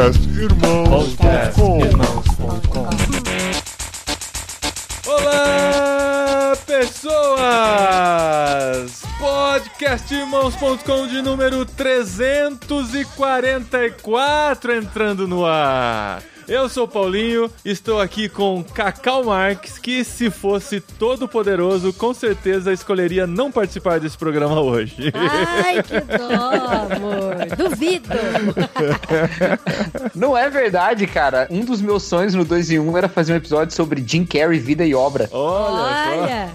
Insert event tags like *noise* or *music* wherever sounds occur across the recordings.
Podcast Irmãos.com Olá, pessoas! Podcastirmãos.com de número 344 entrando no ar. Eu sou o Paulinho, estou aqui com Cacau Marques, que se fosse todo poderoso, com certeza escolheria não participar desse programa hoje. Ai, que dó, amor. Duvido. Não é verdade, cara. Um dos meus sonhos no 2 em 1 era fazer um episódio sobre Jim Carrey, vida e obra. Olha, Olha.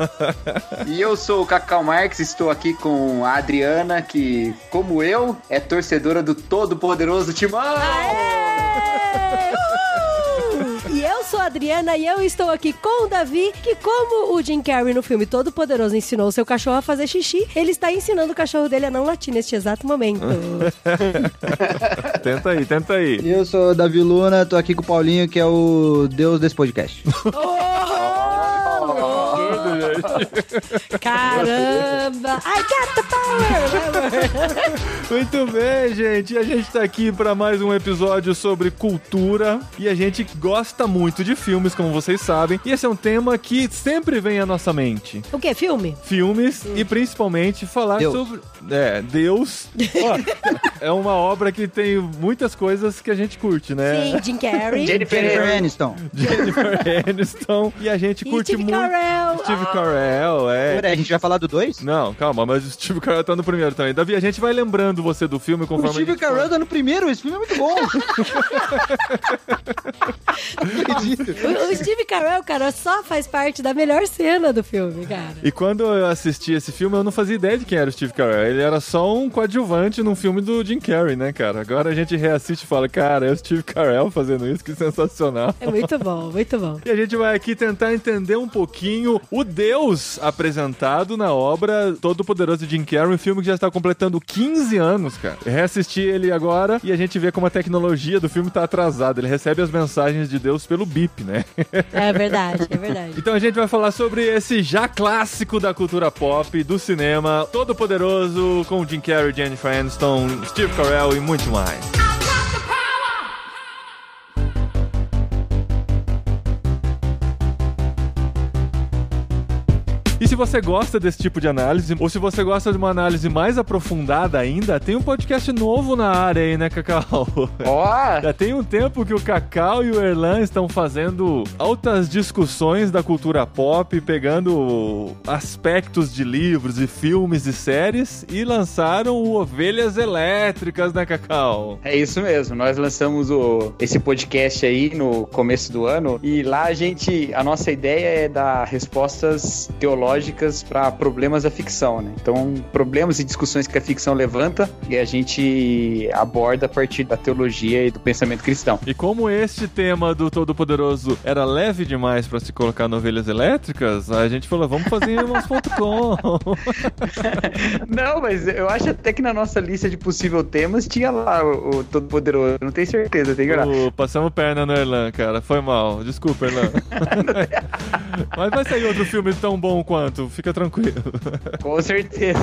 *laughs* E eu sou o Cacau Marques, estou aqui com a Adriana, que, como eu, é torcedora do todo-poderoso Timão. Aê! Sou a Adriana e eu estou aqui com o Davi, que como o Jim Carrey no filme Todo Poderoso ensinou o seu cachorro a fazer xixi, ele está ensinando o cachorro dele a não latir neste exato momento. *laughs* Tenta aí, tenta aí. Eu sou o Davi Luna, tô aqui com o Paulinho, que é o deus desse podcast. *laughs* Caramba! I got the power! Muito bem, gente. E a gente tá aqui para mais um episódio sobre cultura. E a gente gosta muito de filmes, como vocês sabem. E esse é um tema que sempre vem à nossa mente. O que? Filme? Filmes e principalmente falar Deus. sobre. É, Deus. *laughs* Ó, é uma obra que tem muitas coisas que a gente curte, né? Sim, Jim Carrey. Jennifer Aniston. Jennifer *laughs* Aniston. E a gente E curte Steve muito. Carell. Steve Carell, é. Peraí, a gente vai falar do 2? Não, calma, mas o Steve Carell tá no primeiro também. Davi, a gente vai lembrando você do filme O conforme a Steve Carell tá no primeiro, esse filme é muito bom. Não *laughs* acredito. O, o Steve Carell, cara, só faz parte da melhor cena do filme, cara. E quando eu assisti esse filme, eu não fazia ideia de quem era o Steve Carell. Ele era só um coadjuvante num filme do Jim Carrey, né, cara? Agora a gente reassiste e fala, cara, é o Steve Carell fazendo isso, que sensacional. É muito bom, muito bom. E a gente vai aqui tentar entender um pouquinho o Deus apresentado na obra Todo Poderoso Jim Carrey, um filme que já está completando 15 anos, cara. Reassisti ele agora e a gente vê como a tecnologia do filme tá atrasada. Ele recebe as mensagens de Deus pelo bip, né? *laughs* É verdade, é verdade. Então a gente vai falar sobre esse já clássico da cultura pop, do cinema, todo poderoso, com Jim Carrey, Jennifer Aniston, Steve Carell e muito mais. E se você gosta desse tipo de análise, ou se você gosta de uma análise mais aprofundada ainda, tem um podcast novo na área aí, né, Cacau? Ó, *laughs* Já tem um tempo que o Cacau e o Erlan estão fazendo altas discussões da cultura pop, pegando aspectos de livros e filmes e séries e lançaram o Ovelhas Elétricas, né, Cacau? é isso mesmo. Nós lançamos o, esse podcast aí no começo do ano e lá a gente, a nossa ideia é dar respostas teológicas para problemas da ficção, né? Então, problemas e discussões que a ficção levanta e a gente aborda a partir da teologia e do pensamento cristão. E como este tema do Todo-Poderoso era leve demais para se colocar no Ovelhas Elétricas, a gente falou, vamos fazer em *laughs* irmãos.com. *laughs* Não, mas eu acho até que na nossa lista de possível temas tinha lá o, o Todo Poderoso. Não tenho certeza, tem que olhar. Passamos perna no Erlan, cara. Foi mal. Desculpa, Erlan. *laughs* Mas vai sair outro filme tão bom quanto. Fica tranquilo. *laughs* Com certeza.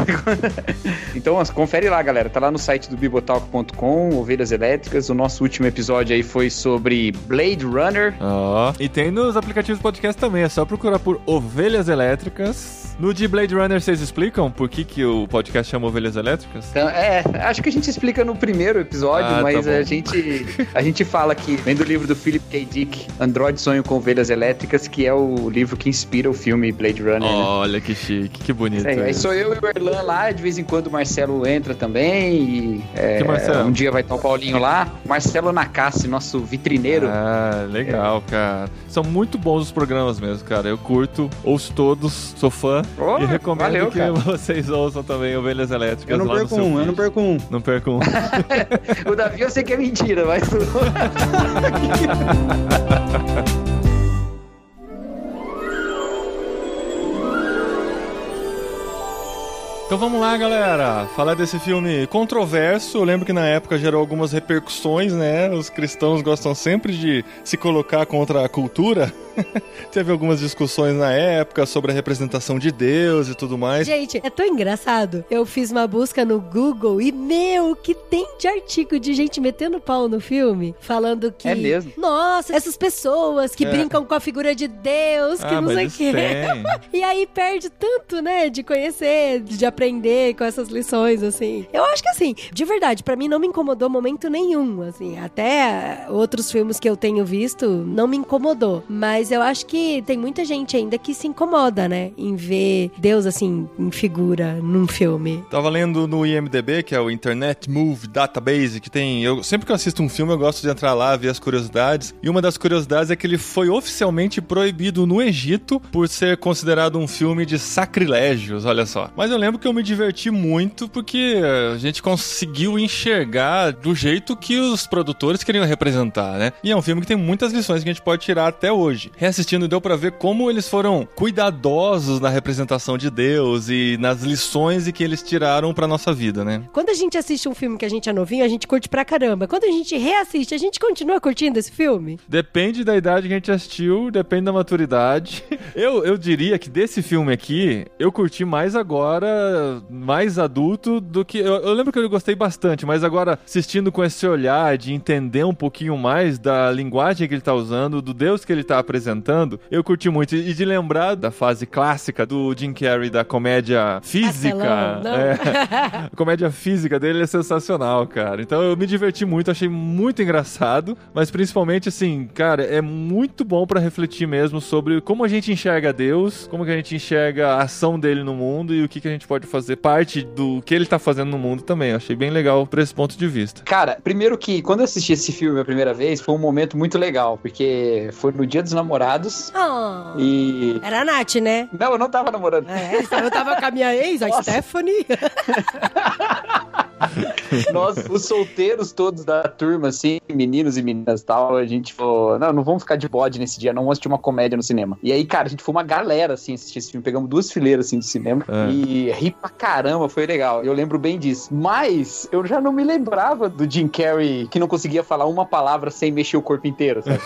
então, confere lá, galera. Tá lá no site do bibotalk.com, Ovelhas Elétricas. O nosso último episódio aí foi sobre Blade Runner. Ó. E tem nos aplicativos podcast também. É só procurar por Ovelhas Elétricas. No de Blade Runner, vocês explicam por que, que o podcast chama Ovelhas Elétricas? Então, é, acho que a gente explica no primeiro episódio, Ah, tá mas bom. a gente a gente fala que vem do livro do Philip K. Dick, Android Sonho com Ovelhas Elétricas, que é o livro que inspira o filme Blade Runner. né? Olha que chique, que bonito. É, aí sou eu e o Erlan lá, de vez em quando o Marcelo entra também. E, é, Que Marcelo? Um dia vai estar o Paulinho lá. Marcelo Nakassi, nosso vitrineiro. Ah, legal, cara. São muito bons os programas mesmo, cara. Eu curto, ouço todos, sou fã. Oh, e recomendo valeu, que cara. vocês ouçam também Ovelhas Elétricas Eu não lá no perco seu um, eu feed. não perco um. Não percam um. O Davi eu sei que é mentira, mas. *laughs* Então vamos lá, galera. Falar desse filme controverso. Eu lembro que na época gerou algumas repercussões, né? Os cristãos gostam sempre de se colocar contra a cultura. *laughs* Teve algumas discussões na época sobre a representação de Deus e tudo mais. Gente, é tão engraçado. Eu fiz uma busca no Google e, meu, que tem de artigo de gente metendo pau no filme, falando que. É mesmo? Nossa, essas pessoas que É. brincam com a figura de Deus, que Ah, não mas sei o quê. *laughs* E aí perde tanto, né, de conhecer, de aprender com essas lições, assim. Eu acho que, assim, de verdade, pra mim não me incomodou momento nenhum, assim. Até outros filmes que eu tenho visto não me incomodou. Mas eu acho que tem muita gente ainda que se incomoda, né, em ver Deus, assim, em figura num filme. Tava lendo no IMDB, que é o Internet Movie Database, que tem. Eu, sempre que eu assisto um filme, eu gosto de entrar lá, ver as curiosidades. E uma das curiosidades é que ele foi oficialmente proibido no Egito por ser considerado um filme de sacrilégios, olha só. Mas eu lembro que eu me diverti muito porque a gente conseguiu enxergar do jeito que os produtores queriam representar, né? E é um filme que tem muitas lições que a gente pode tirar até hoje. Reassistindo, deu pra ver como eles foram cuidadosos na representação de Deus e nas lições e que eles tiraram pra nossa vida, né? Quando a gente assiste um filme que a gente é novinho, a gente curte pra caramba. Quando a gente reassiste, a gente continua curtindo esse filme? Depende da idade que a gente assistiu, depende da maturidade. *laughs* Eu, eu diria que desse filme aqui, eu curti mais agora, mais adulto do que. Eu, eu lembro que eu gostei bastante, mas agora assistindo com esse olhar de entender um pouquinho mais da linguagem que ele tá usando, do Deus que ele tá apresentando, eu curti muito. E de lembrar da fase clássica do Jim Carrey da comédia física. É. *laughs* A comédia física dele é sensacional, cara. Então eu me diverti muito, achei muito engraçado, mas principalmente assim, cara, é muito bom pra refletir mesmo sobre como a gente enxerga Deus, como que a gente enxerga a ação dele no mundo e o que, que a gente pode fazer parte do que ele tá fazendo no mundo também. Eu achei bem legal por esse ponto de vista. Cara, primeiro que quando eu assisti esse filme a primeira vez, foi um momento muito legal, porque foi no dia dos namorados Oh. e. Era a Nath, né? Não, eu não tava namorando. É, eu tava com a minha ex, a Nossa. Stephanie. *laughs* Nós, os solteiros todos da turma, assim, meninos e meninas e tal, a gente falou, não, não vamos ficar de bode nesse dia, não vamos assistir uma comédia no cinema. E aí, cara, a gente foi uma galera, assim, assistir esse filme, pegamos duas fileiras, assim, do cinema, É. e ri pra caramba, foi legal. Eu lembro bem disso. Mas, eu já não me lembrava do Jim Carrey, que não conseguia falar uma palavra sem mexer o corpo inteiro, sabe?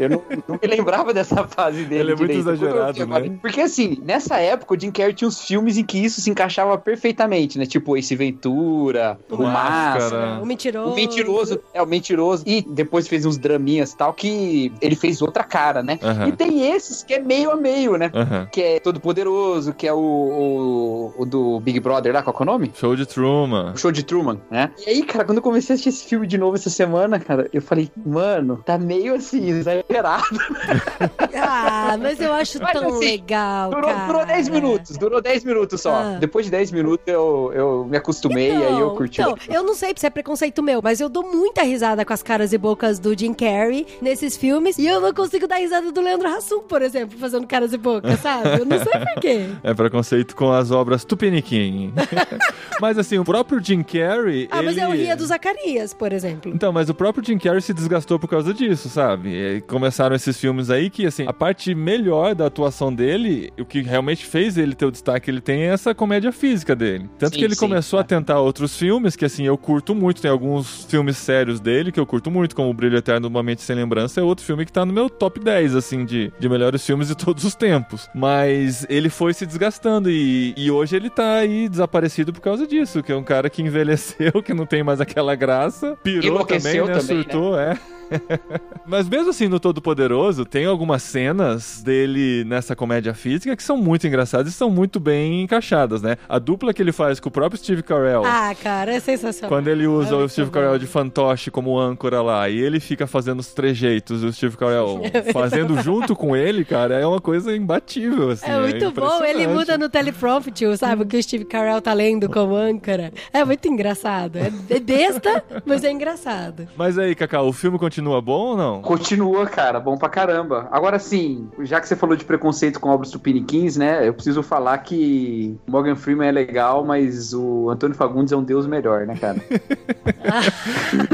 Eu não, não me lembrava dessa fase dele Ele é muito direito. Vi exagerado, né? Porque, assim, nessa época, o Jim Carrey tinha uns filmes em que isso se encaixava perfeitamente, né? Tipo, Ace Ventura, O O Máscara, Máscara. O mentiroso. o mentiroso, é o mentiroso. E depois fez uns draminhas e tal, que ele fez outra cara, né? E tem esses que é meio a meio, né? Que é Todo Poderoso, que é o, o, o do Big Brother lá, qual que é o nome? Show de Truman. O show de Truman, né? E aí, cara, quando eu comecei a assistir esse filme de novo essa semana, cara, eu falei, mano, tá meio assim, exagerado. *laughs* Ah, mas eu acho Mas, tão assim, legal, Durou, cara. durou 10 minutos, durou 10 minutos só. Ah. Depois de 10 minutos eu, eu me acostumei e aí eu curti. Então, eu não sei se é preconceito meu, mas eu dou muita risada com as caras e bocas do Jim Carrey nesses filmes e eu não consigo dar risada do Leandro Hassum, por exemplo, fazendo caras e bocas, *laughs* sabe? Eu não sei por quê. É preconceito com as obras Tupiniquim. *laughs* mas assim, o próprio Jim Carrey. Ah, mas ele... eu ria do Zacarias, por exemplo. Então, mas o próprio Jim Carrey se desgastou por causa disso, sabe? E começaram esses filmes aí que, assim, a parte melhor da atuação dele, o que realmente fez ele ter o destaque que ele tem é essa comédia física dele. Tanto Sim, que ele sim, começou é. a tentar outros filmes que, assim, eu curto muito. Tem alguns filmes sérios dele que eu curto muito, como O Brilho Eterno de Uma Mente Sem Lembrança, é outro filme que tá no meu top 10, assim, de, de melhores filmes de *laughs* todos os tempos. Mas ele foi se desgastando e, e hoje ele tá aí desaparecido por causa disso, que é um cara que envelheceu, *laughs* que não tem mais aquela graça, pirou também, né? também, né? Surtou, é. *laughs* Mas mesmo assim, no Todo Poderoso, tem algumas cenas dele nessa comédia física que são muito engraçadas e são muito bem encaixadas, né? A dupla que ele faz com o próprio Steve Carell. Ah, cara, é sensacional. Quando ele usa É o Steve bom. Carell de fantoche como âncora lá e ele fica fazendo os trejeitos, o Steve Carell *laughs* fazendo junto com ele, cara, é uma coisa imbatível, assim. É muito bom, ele muda no teleprompter, sabe? O que o Steve Carell tá lendo como âncora. É muito engraçado. É, é besta, mas é engraçado. Mas aí, Cacau, o filme continua bom ou não? Continua, cara, bom pra caramba. Agora sim, já que você falou de preconceito com obras tupiniquins, né? Eu preciso falar que Morgan Freeman é legal, mas o Antônio Fagundes é um deus melhor, né, cara? *laughs*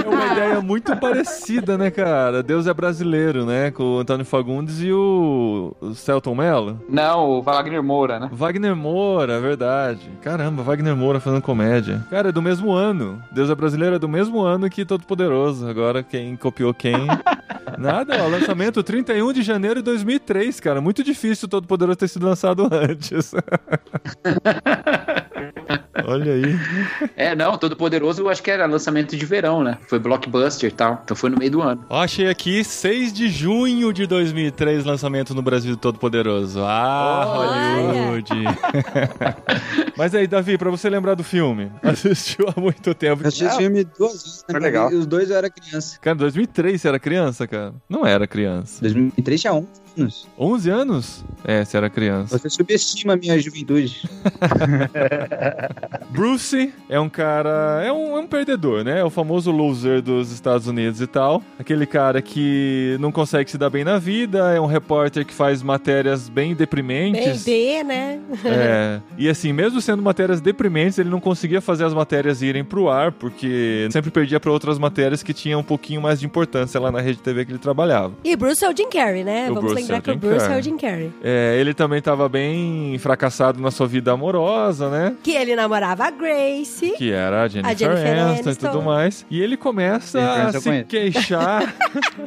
É uma ideia muito parecida, né, cara? Deus é brasileiro, né? Com o Antônio Fagundes e o, o Celton Mello. Não, o Wagner Moura, né? Wagner Moura, é verdade. Caramba, Wagner Moura fazendo comédia. Cara, é do mesmo ano. Deus é brasileiro é do mesmo ano que Todo Poderoso. Agora quem copiou quem *laughs* Nada, ó, lançamento 31 de janeiro de 2003, cara. Muito difícil Todo Poderoso ter sido lançado antes. *laughs* Olha aí. É, não, Todo Poderoso eu acho que era lançamento de verão, né? Foi blockbuster e tal. Então foi no meio do ano. Ó, achei aqui 6 de junho de 2003, lançamento no Brasil do Todo Poderoso. Ah, Olha. Hollywood. *laughs* Mas aí, Davi, pra você lembrar do filme, *laughs* assistiu há muito tempo. Eu assisti esse filme duas vezes, né? Foi legal. Os dois eu era criança. Cara, 2003 você era criança, cara? Não era criança. 2003 tinha 11 anos. 11 anos? É, você era criança. Você subestima a minha juventude. *laughs* Bruce é um cara. É um, é um perdedor, né? É o famoso loser dos Estados Unidos e tal. Aquele cara que não consegue se dar bem na vida, é um repórter que faz matérias bem Bem deprimentes. D, né? É, e assim, mesmo sendo matérias deprimentes, ele não conseguia fazer as matérias irem pro ar, porque sempre perdia pra outras matérias que tinham um pouquinho mais de importância lá na rede TV que ele trabalhava. E Bruce é o Jim Carrey, né? O Vamos Bruce lembrar é Jim Bruce é o Jim Carrey. É, ele também tava bem fracassado na sua vida amorosa, né? Que ele namorava a Grace. Que era a Jennifer, Jennifer Aniston, e tudo mais. E ele começa a se conheço. queixar.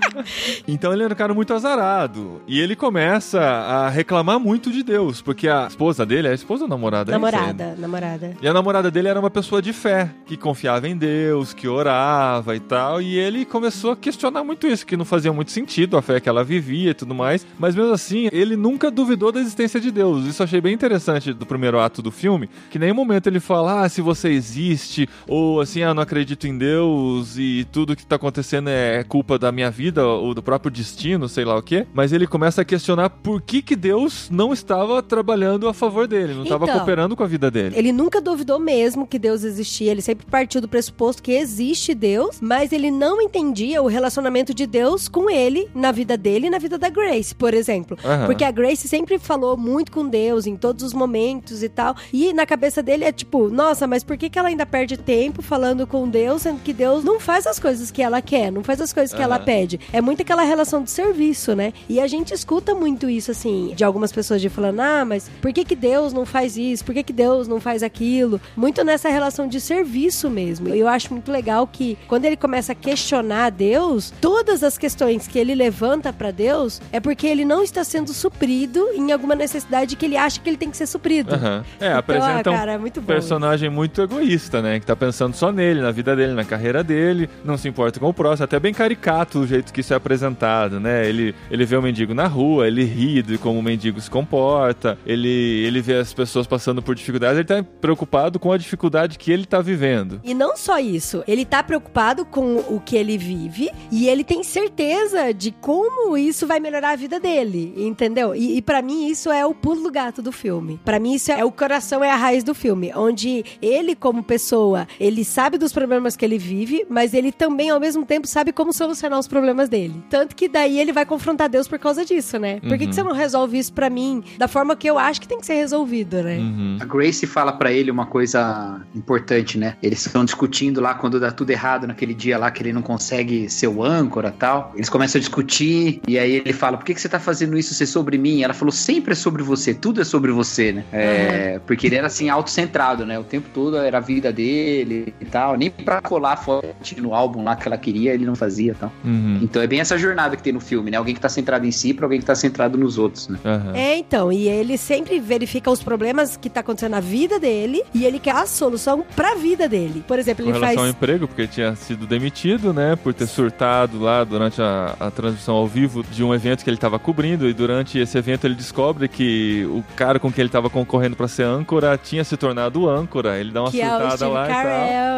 *laughs* então ele era um cara muito azarado. E ele começa a reclamar muito de Deus, porque a esposa dele, é a esposa ou namorada? É? Namorada, namorada. E a namorada dele era uma pessoa de fé, que confiava em Deus, que orava e tal. E ele começou a questionar muito isso, que não fazia muito sentido a fé que ela vivia e tudo mais. Mas mesmo assim, ele nunca duvidou da existência de Deus. Isso eu achei bem interessante do primeiro ato do filme, que em nenhum momento ele fala, ah, se você existe, ou assim, ah, não acredito em Deus e tudo que tá acontecendo é culpa da minha vida ou do próprio destino, sei lá o quê. Mas ele começa a questionar por que que Deus não estava trabalhando a favor dele, não estava Então, cooperando com a vida dele. Ele nunca duvidou mesmo que Deus existia. Ele sempre partiu do pressuposto que existe Deus, mas ele não entendia o relacionamento de Deus com ele, na vida dele e na vida da Grace, por exemplo. Aham. Porque a Grace sempre falou muito com Deus em todos os momentos e tal. E na cabeça dele é tipo, nossa, mas por que, que ela ainda perde tempo falando com Deus, sendo que Deus não faz as coisas que ela quer, não faz as coisas que ela Aham. pede? É muito aquela relação de serviço, né? E a gente escuta muito isso, assim, de algumas pessoas de falando, ah, mas por que, que Deus não faz isso? Por que, que Deus não faz aquilo? Muito nessa relação de serviço mesmo. Eu acho muito legal que quando ele começa a questionar Deus, todas as questões que ele levanta pra Deus é porque ele não está sendo suprido em alguma necessidade que ele acha que ele tem que ser suprido. Aham. É, Então, apresenta ah, um cara, é muito bom. personagem muito egoísta, né? Que tá pensando só nele, na vida dele, na carreira dele, não se importa com o próximo, até bem caricato o jeito que isso é apresentado, né? Ele, ele vê o mendigo na rua, ele ri de como o mendigo se comporta, ele, ele vê as pessoas passando por dificuldades, ele tá preocupado com a dificuldade que ele tá vivendo. E não só isso, ele tá preocupado com o que ele vive e ele tem certeza de como isso vai melhorar a vida dele, entendeu? E, e para mim isso é o pulo do gato do filme. Pra mim isso é o coração é a raiz do filme, onde ele como pessoa, ele sabe dos problemas que ele vive, mas ele também ao mesmo tempo sabe como solucionar os problemas dele. Tanto que daí ele vai confrontar Deus por causa disso, né? Por que, Uhum. que você não resolve isso pra mim da forma que eu acho que tem que ser resolvido, né? Uhum. A Grace fala pra ele uma coisa importante, né? Eles estão discutindo lá quando dá tudo errado naquele dia lá que ele não consegue ser o âncora tal. Eles começam a discutir e aí ele fala: Por que, que você tá fazendo isso ser sobre mim? Ela falou: Sempre é sobre você, tudo é sobre você, né? É, Porque ele era assim, autocentrado, né? O tempo todo era a vida dele e tal. Nem pra colar a foto no álbum lá que ela queria, ele não fazia e tal. Uhum. Então é bem essa jornada que tem no filme, né? Alguém que tá centrado em si pra alguém que tá centrado nos outros, né? Aham. É, então, e ele sempre verifica os problemas que tá acontecendo na vida dele e ele quer a solução pra vida dele. Por exemplo, Com ele relação faz. ao emprego, porque ele tinha sido demitido, né? Por ter surtado lá durante a, a transmissão ao vivo de um evento que ele estava cobrindo. E durante esse evento ele descobre que o cara com quem ele estava concorrendo para ser âncora tinha se tornado âncora. Ele dá uma Que é o surtada lá e tal.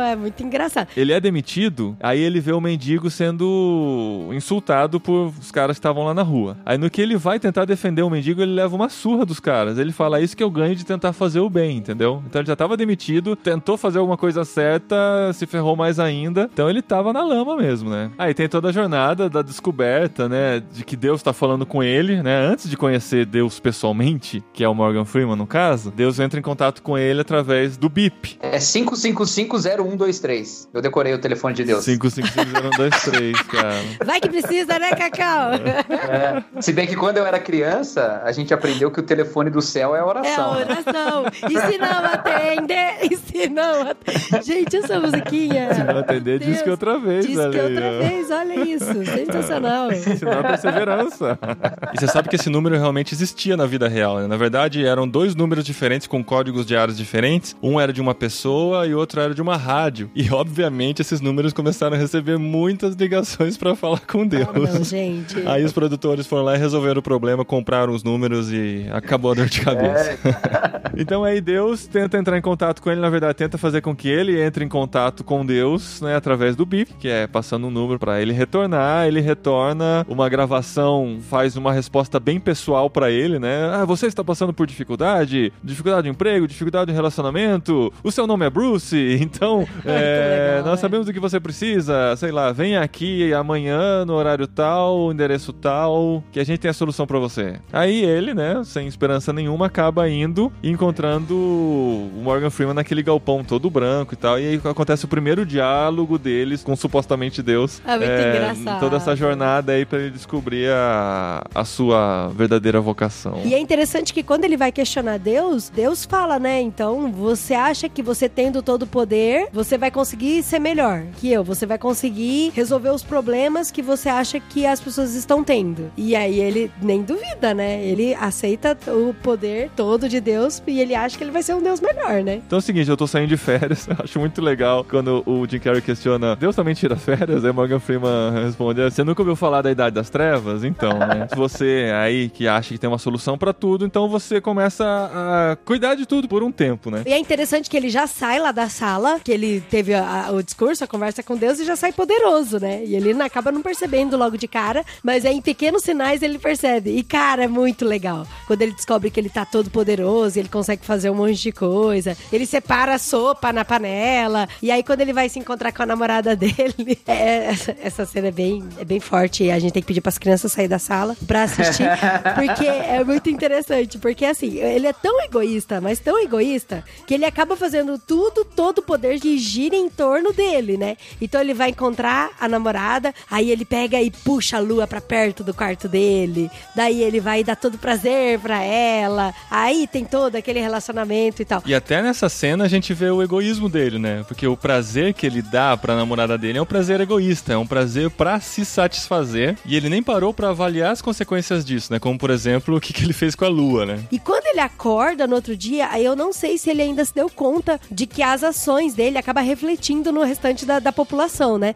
É muito engraçado. Ele é demitido, aí ele vê o mendigo sendo insultado por os caras que estavam lá na rua. Aí no que ele vai tentar defender o mendigo, ele leva uma surra dos caras. Ele fala, "É isso que eu ganho de tentar fazer o bem, entendeu? Então ele já tava demitido, tentou fazer alguma coisa certa, se ferrou mais ainda. Então ele tava na lama mesmo, né? Aí tem toda a jornada da descoberta, né? De que Deus tá falando falando com ele, né? Antes de conhecer Deus pessoalmente, que é o Morgan Freeman no caso, Deus entra em contato com ele através do BIP. É 5550123. Eu decorei o telefone de Deus. 5550123, cara. Vai que precisa, né, Cacau? É, se bem que quando eu era criança, a gente aprendeu que o telefone do céu é a É a oração. né? oração. E se não atender? E se não atender? Gente, essa musiquinha. Se não atender, diz que outra vez, Diz que outra ó. vez, olha isso. Sensacional. Sinal de perseverança. E você sabe que esse número realmente existia na vida real, né? Na verdade, eram dois números diferentes com códigos de áreas diferentes. Um era de uma pessoa e outro era de uma rádio. E, obviamente, esses números começaram a receber muitas ligações pra falar com Deus. Ah, não, gente. Aí os produtores foram lá e resolveram o problema, compraram os números e acabou a dor de cabeça. *laughs* então aí Deus tenta entrar em contato com ele, na verdade tenta fazer com que ele entre em contato com Deus, né, através do BIP, que é passando um número pra ele retornar, ele retorna uma gravação, faz uma resposta bem pessoal pra ele, né? Ah, você está passando por dificuldade, dificuldade de emprego, dificuldade de relacionamento, o seu nome é Bruce, *laughs* então é, legal, nós é. sabemos o que você precisa, sei lá, vem aqui amanhã no horário tal, endereço tal, que a gente tem a solução pra você. Aí ele, né, sem esperança nenhuma, acaba indo e encontrando o Morgan Freeman naquele galpão todo branco e tal, e aí acontece o primeiro diálogo deles com supostamente Deus. É muito engraçado. Toda essa jornada aí pra ele descobrir a, a sua verdadeira vocação. E é interessante que quando ele vai questionar Deus, Deus fala, né? Então, você acha que você tendo todo o poder, você vai conseguir ser melhor que eu. Você vai conseguir resolver os problemas que você acha que as pessoas estão tendo. E aí ele nem duvida, né? Ele aceita o poder todo de Deus e ele acha que ele vai ser um Deus melhor, né? Então é o seguinte, eu tô saindo de férias, *laughs* eu acho muito legal quando o Jim Carrey questiona, Deus também tira férias? Aí Morgan Freeman responde, você nunca ouviu falar da Idade das Trevas? Então, né? Você aí que acha que tem uma solução pra tudo, então você começa a cuidar de tudo por um tempo, né? E é interessante que ele já sai lá da sala, que ele teve a- a- o discurso, a conversa com Deus e já sai poderoso, né? E ele acaba não percebendo logo de cara, mas aí em pequenos sinais ele percebe. E cara, é muito legal. Quando ele descobre que ele tá todo poderoso, ele consegue fazer um monte de coisa. Ele separa a sopa na panela. E aí quando ele vai se encontrar com a namorada *laughs* dele, é- essa, essa cena é bem, é bem forte. A gente tem que pedir pras crianças sair da sala pra assistir, porque é muito interessante. Porque assim, ele é tão egoísta, mas tão egoísta, que ele acaba fazendo tudo, todo o poder que gira em torno dele, né? Então ele vai encontrar a namorada, aí ele pega e puxa a lua pra perto do quarto dele. Daí ele vai dar todo prazer pra ela. Aí tem todo aquele relacionamento e tal. E até nessa cena a gente vê o egoísmo dele, né? Porque o prazer que ele dá pra namorada dele é um prazer egoísta, é um prazer pra se satisfazer. E ele nem parou pra avaliar as consequências disso, né? Como, por exemplo, o que, que ele fez com a lua, né? E quando ele acorda no outro dia, aí eu não sei se ele ainda se deu conta de que as ações dele acabam refletindo no restante da, da população, né?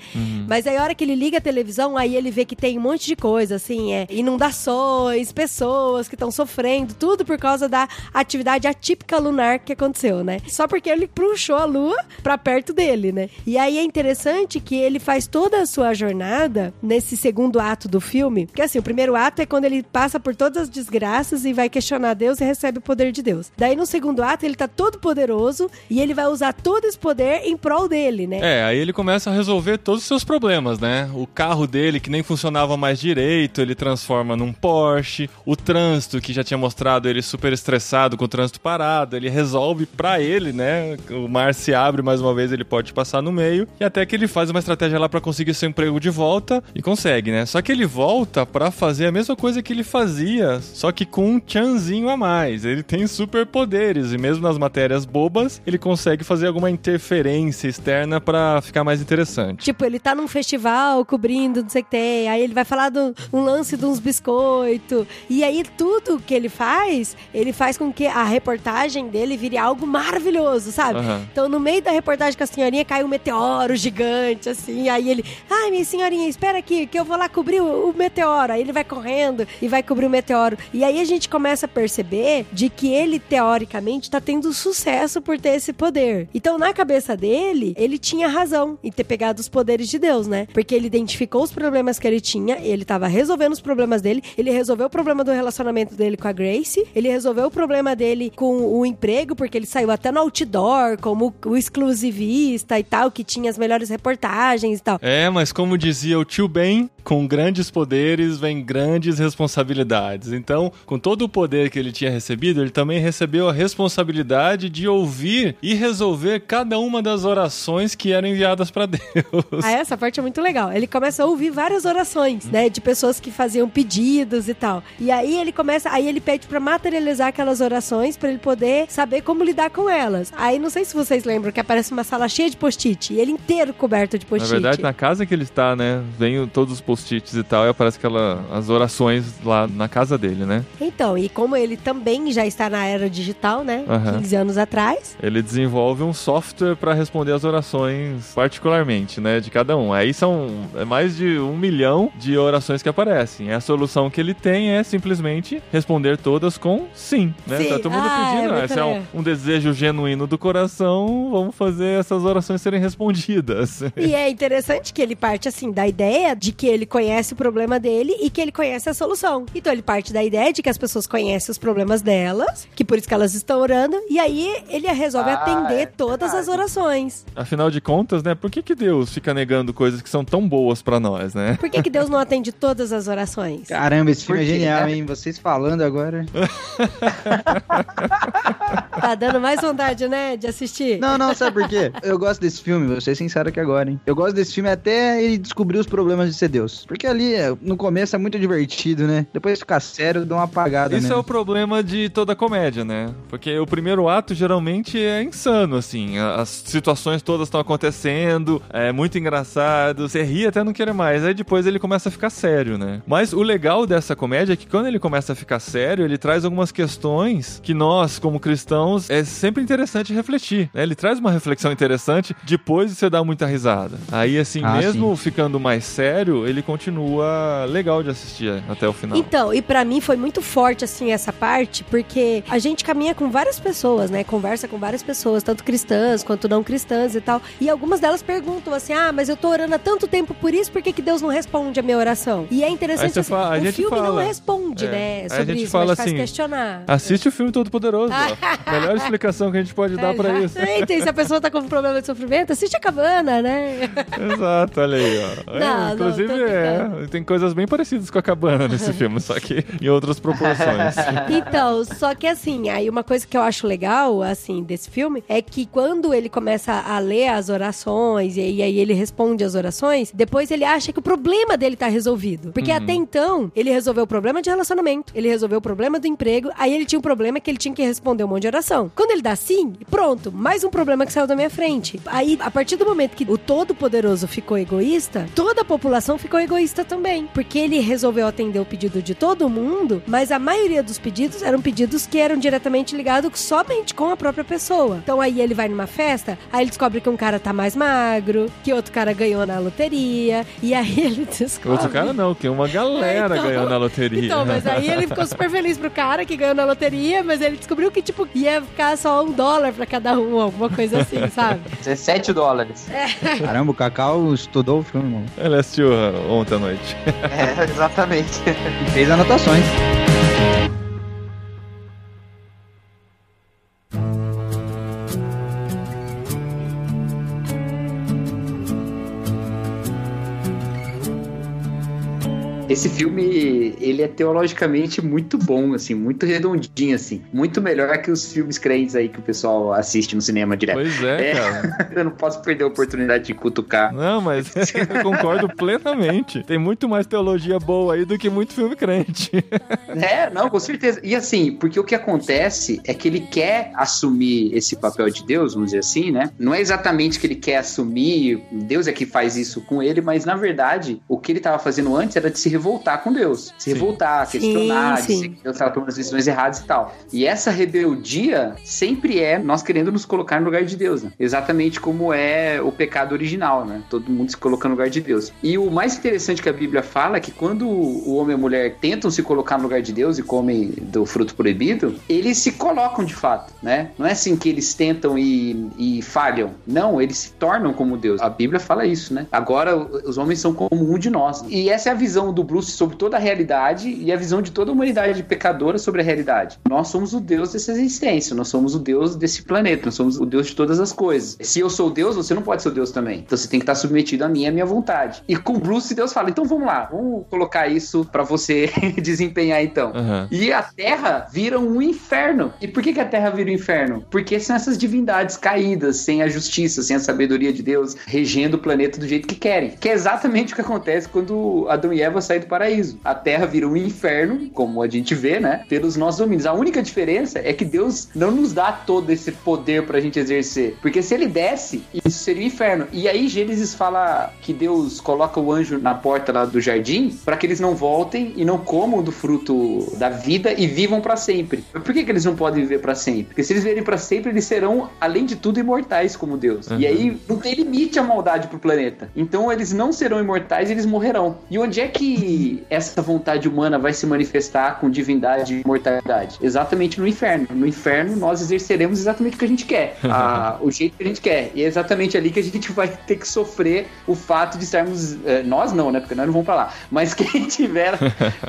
Mas aí a hora que ele liga a televisão, aí ele vê que tem um monte de coisa, assim, é inundações, pessoas que estão sofrendo, tudo por causa da atividade atípica lunar que aconteceu, né? Só porque ele puxou a lua pra perto dele, né? E aí é interessante que ele faz toda a sua jornada nesse segundo ato do filme, porque assim, o primeiro ato é quando ele passa por todas as desgraças e vai questionar Deus e recebe o poder de Deus. Daí no segundo ato ele tá todo poderoso e ele vai usar todo esse poder em prol dele, né? É, aí ele começa a resolver todos os seus problemas, né? O carro dele, que nem funcionava mais direito, ele transforma num Porsche. O trânsito, que já tinha mostrado ele super estressado com o trânsito parado, ele resolve pra ele, né? O mar se abre mais uma vez, ele pode passar no meio. E até que ele faz uma estratégia lá pra conseguir seu emprego de volta e consegue, né? Só que ele volta pra fazer a mesma coisa que ele fazia, só que com um tchanzinho a mais. Ele tem superpoderes e mesmo nas matérias bobas, ele consegue fazer alguma interferência externa pra ficar mais interessante. Tipo, ele tá num festival cobrindo, não sei o que tem. Aí ele vai falar de um lance de uns biscoitos. E aí tudo que ele faz, ele faz com que a reportagem dele vire algo maravilhoso, sabe? Aham. Então, no meio da reportagem com a senhorinha, cai um meteoro gigante, assim. Aí ele, ai, minha senhorinha, espera aqui, que eu vou lá cobrir o, o meteoro. Aí ele vai correndo e vai cobrir o meteoro. E aí a gente começa a perceber de que ele, teoricamente, tá tendo sucesso por ter esse poder. Então, na cabeça dele, ele tinha razão em ter pegado os poderes de Deus, né? Porque ele identificou os problemas que ele tinha, ele tava resolvendo os problemas dele, ele resolveu o problema do relacionamento dele com a Grace, ele resolveu o problema dele com o emprego, porque ele saiu até no outdoor, como o exclusivista e tal, que tinha as melhores reportagens e tal. É, mas como dizia o tio Ben, com grandes poderes vem grandes responsabilidades. Então, com todo o poder que ele tinha recebido, ele também recebeu a responsabilidade de ouvir e resolver cada uma das orações que eram enviadas para *laughs* Deus. Ah, essa parte é muito legal. Ele começa a ouvir várias orações, né, de pessoas que faziam pedidos e tal. E aí ele começa, aí ele pede para materializar aquelas orações para ele poder saber como lidar com elas. Aí não sei se vocês lembram que aparece uma sala cheia de post-it e ele inteiro coberto de Na post-it. verdade, na casa que ele está, né, vem todos os post-its e tal, e aparece aquela, as orações lá na casa dele, né? Então, e como ele também já está na era digital, né, Aham. 15 anos atrás, Ele desenvolve um software para responder as orações particularmente, né, de cada um. Aí são é mais de um milhão de orações que aparecem. A solução que ele tem é simplesmente responder todas com sim, né? Sim. Tá todo mundo Ah, é pedindo, muito esse é um, um desejo genuíno do coração, vamos fazer essas orações serem respondidas. E é interessante que ele parte assim da ideia de que ele conhece o problema dele e que ele conhece a solução. Então ele parte da ideia de que as pessoas conhecem os problemas delas, que por isso que elas estão orando, e aí ele resolve Ah, atender é todas as orações. Afinal de contas, né, por que, que Deus fica negando coisas que são tão boas para nós, né? Por que, que Deus não atende todas as orações? Caramba, esse filme é genial, hein? Vocês falando agora. *laughs* Tá dando mais vontade, né, de assistir? Não, não, sabe por quê? Eu gosto desse filme, vou ser sincero aqui agora, hein? Eu gosto desse filme até ele descobrir os problemas de ser Deus. Porque ali, é, no começo, é muito divertido, né? Depois fica sério, dá uma apagada, Isso né? é o problema de toda comédia, né? Porque o primeiro ato geralmente é insano, assim. As situações todas estão acontecendo, é muito engraçado, você ri até não querer mais. Aí depois ele começa a ficar sério, né? Mas o legal dessa comédia é que quando ele começa a ficar sério, ele traz algumas questões que nós, como cristãos, é sempre interessante refletir. né? Ele traz uma reflexão interessante depois de você dar muita risada. Aí, assim, Ah, mesmo ficando mais sério, ele continua legal de assistir até o final. Então, e pra mim foi muito forte assim essa parte, porque a gente caminha com várias pessoas, né? Conversa com várias pessoas, tanto cristãs quanto não cristãs e tal. E algumas delas perguntam assim: "Ah, mas eu tô orando há tanto tempo por isso, por que, que Deus não responde a minha oração?" E é interessante você assim, fala- a o gente filme não fala. responde, É. né, Aí a sobre gente isso, fala mas faz assim, questionar. Assiste o filme Todo Poderoso. *laughs* Melhor explicação que a gente pode dar pra isso. Exatamente, se a pessoa tá com problema de sofrimento, assiste a cabana, né? Exato, olha aí, ó. É, Não, não, inclusive, é, tem coisas bem parecidas com a cabana nesse *laughs* filme, só que em outras proporções. *laughs* Então, só que assim, aí uma coisa que eu acho legal, assim, desse filme, é que quando ele começa a ler as orações, e aí ele responde as orações, depois ele acha que o problema dele tá resolvido. Porque Uhum. até então, ele resolveu o problema de relacionamento, ele resolveu o problema do emprego, aí ele tinha um problema que ele tinha que responder um monte de oração. Quando ele dá sim, pronto, mais um problema que saiu da minha frente. Aí, a partir do momento que o Todo-Poderoso ficou egoísta, toda a população ficou egoísta também. Porque ele resolveu atender o pedido de todo mundo, mas a maioria dos pedidos eram pedidos que eram diretamente ligados somente com a própria pessoa. Então aí ele vai numa festa, aí ele descobre que um cara tá mais magro, que outro cara ganhou na loteria, e aí *laughs* ele descobre. Outro cara não, que uma galera É, então- ganhou na loteria. *laughs* Então, mas aí ele ficou super feliz pro cara que ganhou na loteria, mas ele descobriu que, tipo, ia ficar só um dólar pra cada um, alguma coisa assim, *laughs* sabe? 17 dólares. Caramba, o Cacau estudou o filme, mano. Ele assistiu uh, ontem à noite. É, exatamente. E fez anotações. Esse filme, ele é teologicamente muito bom, assim, muito redondinho, assim. Muito melhor que os filmes crentes aí que o pessoal assiste no cinema direto. Pois é, É. cara. *laughs* Eu não posso perder a oportunidade de cutucar. Não, mas *laughs* eu concordo plenamente. Tem muito mais teologia boa aí do que muito filme crente. *laughs* É, não, com certeza. E assim, porque o que acontece é que ele quer assumir esse papel de Deus, vamos dizer assim, né? Não é exatamente que ele quer assumir, Deus é que faz isso com ele, mas na verdade, o que ele estava fazendo antes era de se revoltar com Deus. Se Sim. revoltar, Sim, questionar, sim. dizer que Deus estava tomando as decisões erradas e tal. E essa rebeldia sempre é nós querendo nos colocar no lugar de Deus, né? Exatamente como é o pecado original, né? Todo mundo se coloca no lugar de Deus. E o mais interessante que a Bíblia fala é que quando o homem e a mulher tentam se colocar no lugar de Deus e comem do fruto proibido, eles se colocam de fato, né? Não é assim que eles tentam e, e falham. Não, eles se tornam como Deus. A Bíblia fala isso, né? Agora os homens são como um de nós. E essa é a visão do Bruce sobre toda a realidade e a visão de toda a humanidade pecadora sobre a realidade. Nós somos o Deus dessa existência, nós somos o Deus desse planeta, nós somos o Deus de todas as coisas. Se eu sou Deus, você não pode ser Deus também. Então você tem que estar submetido a mim e a minha vontade. E com Bruce, Deus fala: então vamos lá, vamos colocar isso para você *laughs* desempenhar então. Aham. E a Terra vira um inferno. E por que, que a Terra vira um inferno? Porque são essas divindades caídas, sem a justiça, sem a sabedoria de Deus, regendo o planeta do jeito que querem. Que é exatamente o que acontece quando Adão e Eva saem do paraíso. A Terra vira um inferno, como a gente vê, né? Pelos nossos domínios. A única diferença é que Deus não nos dá todo esse poder pra gente exercer. Porque se ele desse, isso seria o inferno. E aí Gênesis fala que Deus coloca o anjo na porta lá do jardim para que eles não voltem e não comam do fruto da vida e vivam pra sempre. Mas por que, que eles não podem viver pra sempre? Porque se eles viverem pra sempre, eles serão, além de tudo, imortais como Deus. E aí não tem limite a maldade pro planeta. Então eles não serão imortais, eles morrerão. E onde é que essa vontade humana vai se manifestar com divindade e imortalidade? Exatamente no inferno. No inferno nós exerceremos exatamente o que a gente quer, *laughs* a- o jeito que a gente quer. E é exatamente ali que a gente *laughs* vai ter que sofrer o fato de estarmos. eh, nós não, né? Porque nós não vamos pra lá. Mas *laughs* quem tiver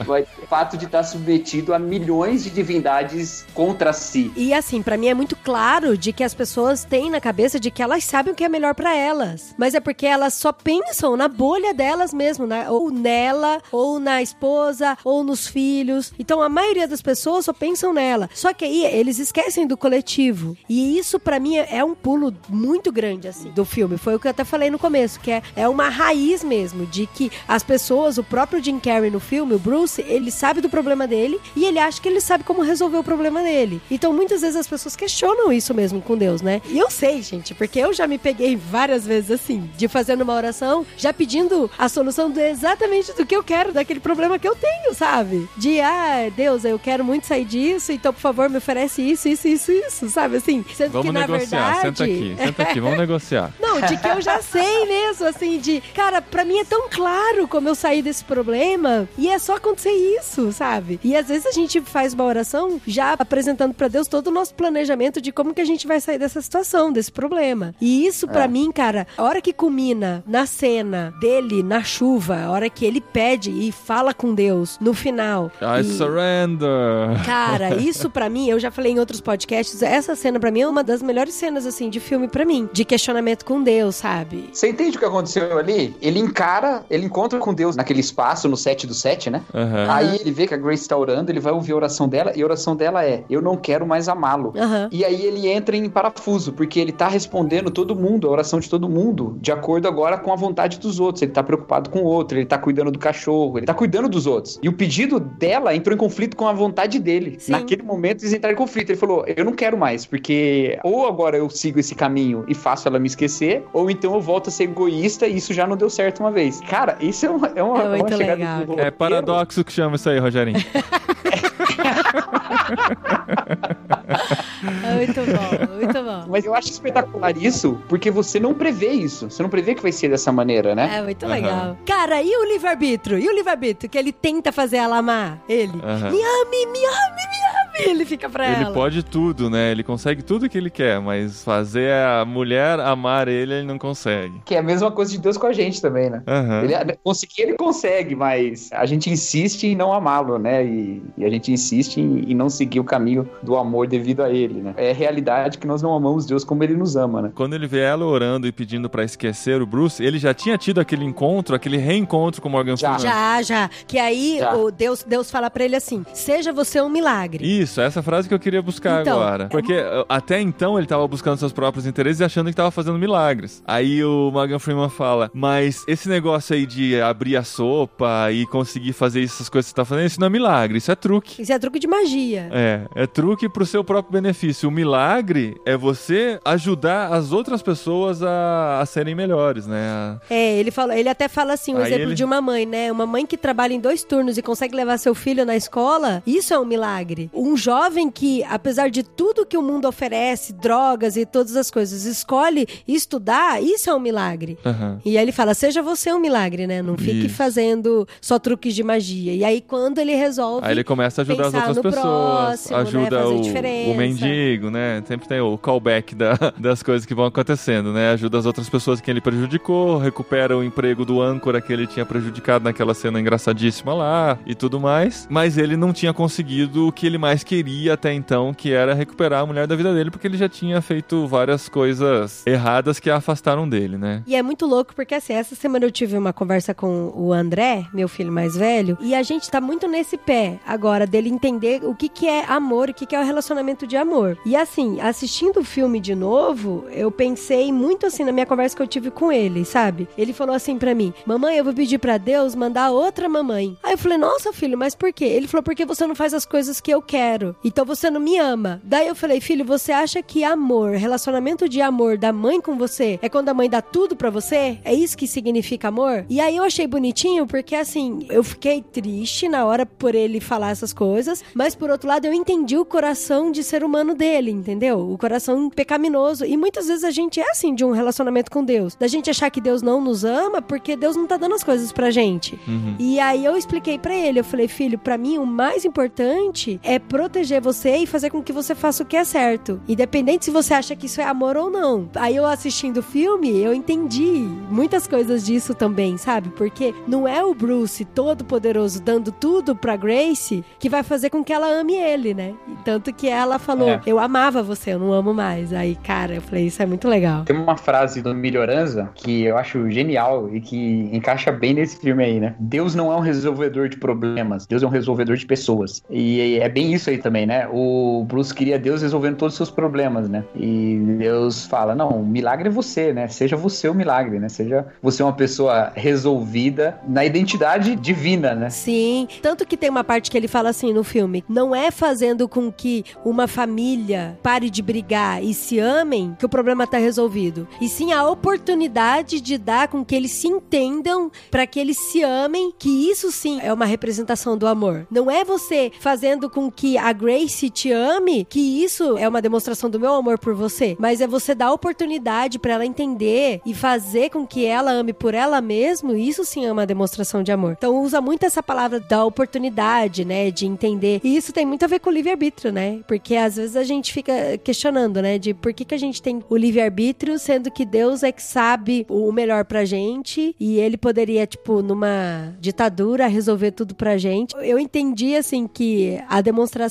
vai ter o fato de estar submetido a milhões de divindades contra si. E assim, pra mim é muito claro de que as pessoas têm na cabeça de que elas sabem o que é melhor pra elas. Mas é porque elas só pensam na bolha delas mesmo, né? ou nela, ou na esposa, ou nos filhos. Então a maioria das pessoas só pensam nela. Só que aí eles esquecem do coletivo. E isso pra mim é é um pulo muito grande assim do filme. Foi o que eu até falei no começo, que é, é uma raiz mesmo de que as pessoas, o próprio Jim Carrey no filme, o Bruce, ele sabe do problema dele e ele acha que ele sabe como resolver o problema dele. Então muitas vezes as pessoas questionam isso mesmo com Deus, né? E eu sei, gente, porque eu já me peguei várias vezes assim, de fazendo uma oração, já pedindo a solução do exatamente do que eu quero, daquele problema que eu tenho, sabe? De, ah, Deus, eu quero muito sair disso, então por favor me oferece isso, isso, isso, isso, sabe? Assim, sendo Vamos que na negociar, verdade. senta aqui, senta aqui, vamos negociar. *laughs* Não, de que eu já sei mesmo, assim, de. Cara, pra mim é tão claro como eu saí desse problema e é só acontecer isso, sabe? E às vezes a gente faz uma oração já apresentando pra Deus todo o nosso planejamento de como que a gente vai sair dessa situação, desse problema. E isso pra mim, cara, a hora que culmina na cena dele na chuva, a hora que ele pede e fala com Deus no final. I e- surrender. Cara, *laughs* isso pra mim, eu já falei em outros podcasts, essa cena pra mim é uma das melhores cenas assim de filme pra mim, de questionamento com Deus, sabe? Você entende o que aconteceu ali? Ele encara, ele encontra com Deus naquele espaço, no 7 do 7, né? Aham. Aí ele vê que a Grace tá orando, ele vai ouvir a oração dela, e a oração dela é: Eu não quero mais amá-lo. Aham. E aí ele entra em parafuso, porque ele tá respondendo todo mundo, a oração de todo mundo, de acordo agora com a vontade dos outros. Ele tá preocupado com o outro, ele tá cuidando do cachorro, ele tá cuidando dos outros. E o pedido dela entrou em conflito com a vontade dele. Sim. Naquele momento eles entraram em conflito. Ele falou: Eu não quero mais, porque ou agora eu sigo esse caminho e faço ela me esquecer, ou então eu volto a ser egoísta e isso já não deu certo uma vez. Cara, isso é uma, é uma, É uma chegada legal, do. É paradoxo que chama isso aí, Rogerinho. *laughs* É muito bom, muito bom. Mas eu acho espetacular isso, porque você não prevê isso. Você não prevê que vai ser dessa maneira, né? É muito Aham. legal. Cara, e o livre-arbítrio? E o livre-arbítrio? Que ele tenta fazer ela amar ele. Aham. Me ame, me ame, me ame. Ele fica pra Ele ela. pode tudo, né? Ele consegue tudo que ele quer, mas fazer a mulher amar ele, ele não consegue. Que é a mesma coisa de Deus com a gente também, né? Aham. Ele, conseguir, ele consegue, mas a gente insiste em não amá-lo, né? E, e a gente insiste em, em não seguir o caminho do amor devido a ele, né? É realidade que nós não amamos Deus como ele nos ama, né? Quando ele vê ela orando e pedindo pra esquecer o Bruce, ele já tinha tido aquele encontro, aquele reencontro com o Morgan Já. Freeman. Já, já. Que aí Já. o Deus, Deus fala pra ele assim: seja você um milagre. Isso, essa frase que eu queria buscar Então, agora. Porque até então ele tava buscando seus próprios interesses e achando que tava fazendo milagres. Aí o Morgan Freeman fala: Mas esse negócio aí de abrir a sopa e conseguir fazer essas coisas que você tá fazendo, isso não é milagre, isso é truque. Isso é truque de magia. É, é truque pro seu próprio benefício. O milagre é você ajudar as outras pessoas a, a serem melhores, né? A- É, ele fala, ele até fala assim, um Aí exemplo ele- de uma mãe, né? Uma mãe que trabalha em dois turnos e consegue levar seu filho na escola, isso é um milagre. Um um jovem que, apesar de tudo que o mundo oferece, drogas e todas as coisas, escolhe estudar, isso é um milagre. Aham. E aí ele fala, seja você um milagre, né? Não fique Isso. fazendo só truques de magia. E aí quando ele resolve... Aí ele começa a ajudar as outras pessoas, próximo, né, ajuda fazer o, o mendigo, né? Sempre tem o callback da- das coisas que vão acontecendo, né? Ajuda as outras pessoas que ele prejudicou, recupera o emprego do âncora que ele tinha prejudicado naquela cena engraçadíssima lá e tudo mais. Mas ele não tinha conseguido o que ele mais queria até então, que era recuperar a mulher da vida dele, porque ele já tinha feito várias coisas erradas que a afastaram dele, né? E é muito louco porque assim, essa semana eu tive uma conversa com o André, meu filho mais velho, e a gente tá muito nesse pé agora dele entender o que que é amor, o que que é o relacionamento de amor. E assim, assistindo o filme de novo, eu pensei muito assim na minha conversa que eu tive com ele, sabe? Ele falou assim pra mim: "Mamãe, eu vou pedir pra Deus mandar outra mamãe". Aí eu falei: "Nossa, filho, mas por quê?". Ele falou: "Porque você não faz as coisas que eu quero. Então você não me ama". Daí eu falei: "Filho, você acha que amor, relacionamento de amor da mãe com você é quando a mãe dá tudo pra você? É isso que significa amor?". E aí eu achei bonitinho porque assim, eu fiquei triste na hora por ele falar essas coisas, mas por outro lado eu entendi o coração de ser humano dele, entendeu? O coração pecaminoso. E muitas vezes a gente é assim de um relacionamento com Deus. Da gente achar que Deus não nos ama porque Deus não tá dando as coisas pra gente. Uhum. E aí eu expliquei pra ele, eu falei, filho, pra mim o mais importante é proteger você e fazer com que você faça o que é certo, independente se você acha que isso é amor ou não. Aí eu assistindo o filme, eu entendi muitas coisas disso também, sabe? Porque não é o Bruce todo poderoso dando tudo pra Grace que vai fazer com que ela ame ele, né? Tanto que ela falou, É. eu amava você, eu não amo mais. Aí, cara, eu falei, isso é muito legal. Tem uma frase do Melhoranza que eu acho genial e que encaixa bem nesse filme aí, né? Deus não é um resolvedor de problemas, Deus é um resolvedor de pessoas. E é bem isso aí também, né? O Bruce queria Deus resolvendo todos os seus problemas, né? E Deus fala: não, o milagre é você, né? Seja você o milagre, né? Seja você uma pessoa resolvida na identidade divina, né? Sim, tanto que tem uma parte que ele fala assim no filme: não é fazendo com que uma família pare de brigar e se amem que o problema tá resolvido. E sim a oportunidade de dar com que eles se entendam para que eles se amem, que isso sim é uma representação do amor. Não é você fazendo com que a Grace te ame, que isso é uma demonstração do meu amor por você, mas é você dar oportunidade para ela entender e fazer com que ela ame por ela mesma, isso sim é uma demonstração de amor. Então usa muito essa palavra da oportunidade, né, de entender. E isso tem muito a ver com o livre-arbítrio, né? Porque às vezes a gente fica questionando, né, de por que, que a gente tem o livre-arbítrio, sendo que Deus é que sabe o melhor pra gente e ele poderia, tipo, numa ditadura resolver tudo pra gente. Eu entendi, assim, que a demonstração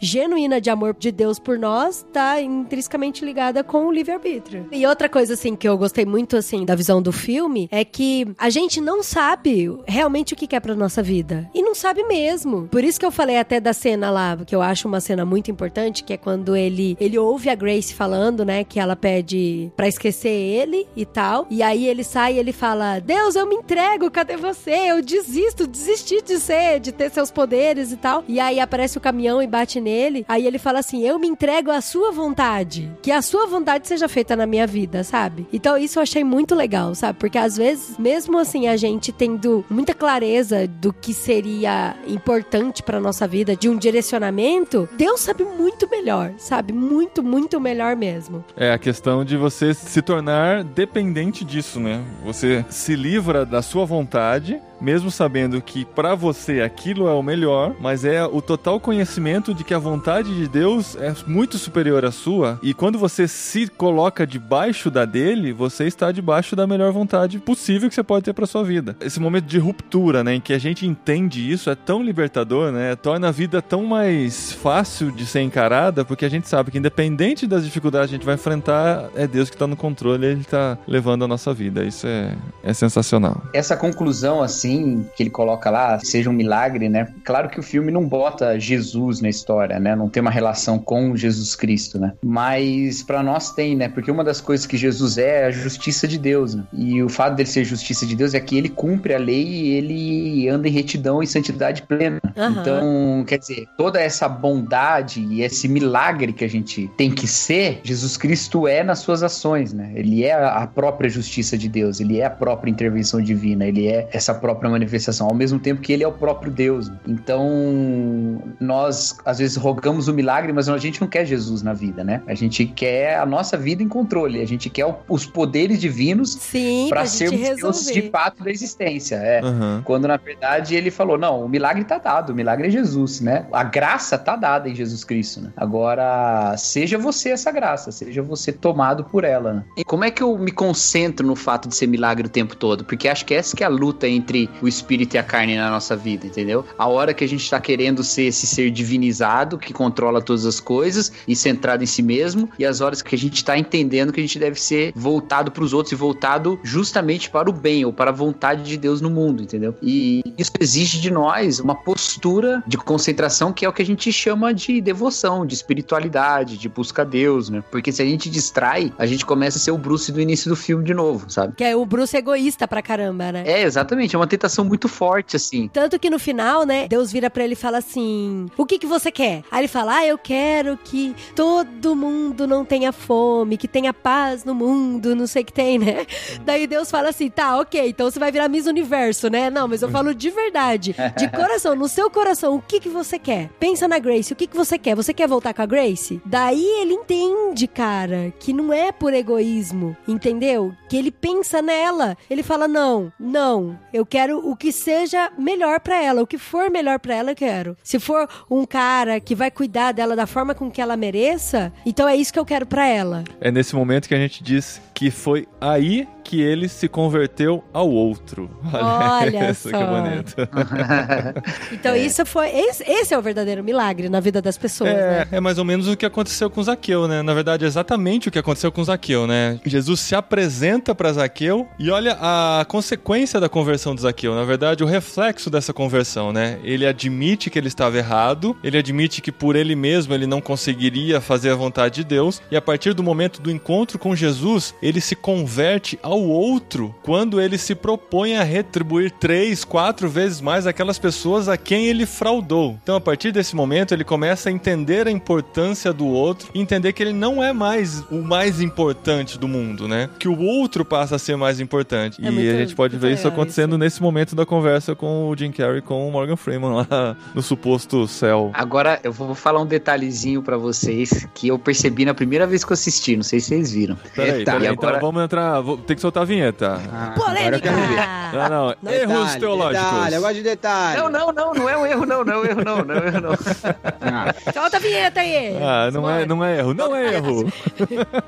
genuína de amor de Deus por nós tá intrinsecamente ligada com o livre-arbítrio. E outra coisa, assim, que eu gostei muito, assim, da visão do filme é que a gente não sabe realmente o que quer pra nossa vida. E não sabe mesmo. Por isso que eu falei até da cena lá, que eu acho uma cena muito importante, que é quando ele, ele ouve a Grace falando, né, que ela pede pra esquecer ele e tal. E aí ele sai e ele fala: Deus, eu me entrego, cadê você? Eu desisto, desisti de ser, de ter seus poderes e tal. E aí aparece o caminhão e bate nele. Aí ele fala assim: Eu me entrego à sua vontade. Que a sua vontade seja feita na minha vida, sabe? Então isso eu achei muito legal, sabe? Porque às vezes, mesmo assim, a gente tendo muita clareza do que seria importante pra nossa vida, de um direcionamento, Deus sabe muito melhor, sabe? Muito, muito melhor mesmo. É a questão de você se tornar dependente disso, né? Você se livra da sua vontade, mesmo sabendo que pra você aquilo é o melhor, mas é o total conhecimento de que a vontade de Deus é muito superior à sua, e quando você se coloca debaixo da dele, você está debaixo da melhor vontade possível que você pode ter pra sua vida. Esse momento de ruptura, né, em que a gente entende isso é tão libertador, né? Torna a vida tão mais fácil de ser encarada, porque a gente sabe que independente das dificuldades que a gente vai enfrentar, é Deus que tá no controle, ele tá levando a nossa vida. Isso é, é sensacional. Essa conclusão, assim, que ele coloca lá, seja um milagre, né? Claro que o filme não bota Jesus na história, né? Não tem uma relação com Jesus Cristo, né? Mas pra nós tem, né? Porque uma das coisas que Jesus é é a justiça de Deus, né? E o fato dele ser justiça de Deus é que ele cumpre a lei e ele anda em retidão e santidade plena. Aham. Então, quer dizer, toda essa bondade e esse milagre que a gente tem que ser, Jesus Cristo é nas suas ações, né? Ele é a própria justiça de Deus, ele é a própria intervenção divina, ele é essa própria manifestação, ao mesmo tempo que ele é o próprio Deus. Então, nós às vezes rogamos o milagre, mas a gente não quer Jesus na vida, né? A gente quer a nossa vida em controle, a gente quer os poderes divinos Sim, para sermos deuses de fato da existência. É. Aham. Quando na verdade ele falou: não, o milagre tá dado, o milagre é Jesus, né? A graça tá dada em Jesus Cristo, né? Agora, seja você essa graça, seja você tomado por ela. né? E como é que eu me concentro no fato de ser milagre o tempo todo? Porque acho que essa que é a luta entre o espírito e a carne na nossa vida, entendeu? A hora que a gente tá querendo ser esse ser divinizado, que controla todas as coisas e centrado em si mesmo, e as horas que a gente tá entendendo que a gente deve ser voltado pros outros e voltado justamente para o bem ou para a vontade de Deus no mundo, entendeu? E isso exige de nós uma postura de concentração que é o que a gente chama de devoção, de espiritualidade, de busca a Deus, né? Porque se a gente distrai, a gente começa a ser o Bruce do início do filme de novo, sabe? Que é o Bruce egoísta pra caramba, né? É, exatamente, é uma tentação muito forte, assim. Tanto que no final, né, Deus vira pra ele e fala assim: O que que você quer? Aí ele fala: Ah, eu quero que todo mundo não tenha fome, que tenha paz no mundo, não sei o que tem, né? Daí Deus fala assim: Tá, ok, então você vai virar Miss Universo, né? Não, mas eu falo de verdade, de *laughs* coração, no seu coração, o que que você quer? Pensa na Grace, o que que você quer? Você quer voltar com a Grace? Daí ele entende, cara, que não é por egoísmo, entendeu? Que ele pensa nela. Ele fala: Não, não, eu quero o que seja melhor pra ela, o que for melhor pra ela, eu quero. Se for um cara que vai cuidar dela da forma com que ela mereça, então é isso que eu quero pra ela. É nesse momento que a gente diz que foi aí que ele se converteu ao outro. Olha isso, *laughs* só. que bonito. *laughs* Então isso foi. Esse, esse é o verdadeiro milagre na vida das pessoas, É, né? é mais ou menos o que aconteceu com Zaqueu, né? Na verdade, é exatamente o que aconteceu com Zaqueu, né? Jesus se apresenta para Zaqueu e olha a consequência da conversão de Zaqueu. Na verdade, o reflexo dessa conversão, né? Ele admite que ele estava errado, ele admite que por ele mesmo ele não conseguiria fazer a vontade de Deus, e a partir do momento do encontro com Jesus, ele se converte ao outro quando ele se propõe a retribuir três, quatro vezes mais aquelas pessoas a quem ele fraudou. Então, a partir desse momento, ele começa a entender a importância do outro e entender que ele não é mais o mais importante do mundo, né? Que o outro passa a ser mais importante. É e muito- a gente pode ver isso acontecendo isso. nesse momento da conversa com o Jim Carrey com o Morgan Freeman lá *laughs* no suposto céu. Agora eu vou falar um detalhezinho pra vocês que eu percebi na primeira vez que eu assisti, não sei se vocês viram. Peraí, Eita. peraí, E então agora- vamos entrar. vou- tem que soltar a vinheta. Ah, Polêmica! Não, não, Não, erros Detalhe, teológicos. Detalhe, eu gosto de detalhe. Não, não, não, não é um erro, não, não é um erro, não, não é um erro, não. Ah, Solta a vinheta aí! Ah, não é, não é erro, não é erro.